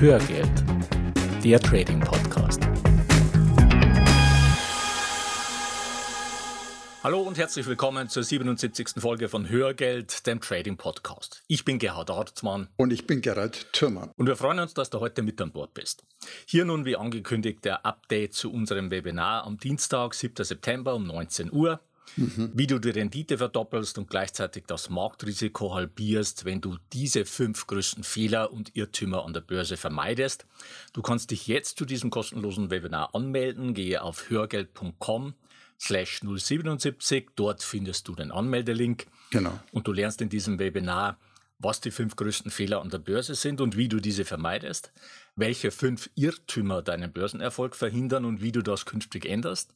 Hörgeld, der Trading Podcast. Hallo und herzlich willkommen zur 77. Folge von Hörgeld, dem Trading Podcast. Ich bin Gerhard Hartmann. Und ich bin Gerhard Thürmann. Und wir freuen uns, dass du heute mit an Bord bist. Hier nun, wie angekündigt, der Update zu unserem Webinar am Dienstag, 7. September um 19 Uhr. Mhm. Wie du die Rendite verdoppelst und gleichzeitig das Marktrisiko halbierst, wenn du diese fünf größten Fehler und Irrtümer an der Börse vermeidest. Du kannst dich jetzt zu diesem kostenlosen Webinar anmelden. Gehe auf hörgeld.com slash 077. Dort findest du den Anmeldelink. Genau. Und du lernst in diesem Webinar, was die fünf größten Fehler an der Börse sind und wie du diese vermeidest, welche fünf Irrtümer deinen Börsenerfolg verhindern und wie du das künftig änderst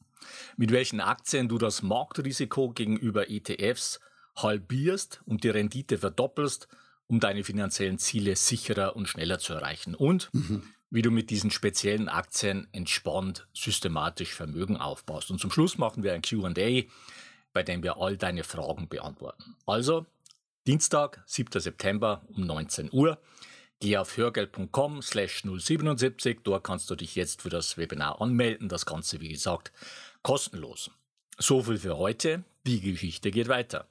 mit welchen Aktien du das Marktrisiko gegenüber ETFs halbierst und die Rendite verdoppelst, um deine finanziellen Ziele sicherer und schneller zu erreichen und mhm. wie du mit diesen speziellen Aktien entspannt systematisch Vermögen aufbaust. Und zum Schluss machen wir ein QA, bei dem wir all deine Fragen beantworten. Also Dienstag, 7. September um 19 Uhr. Geh auf hörgeld.com slash 077. Dort kannst du dich jetzt für das Webinar anmelden. Das Ganze, wie gesagt, kostenlos. So viel für heute. Die Geschichte geht weiter.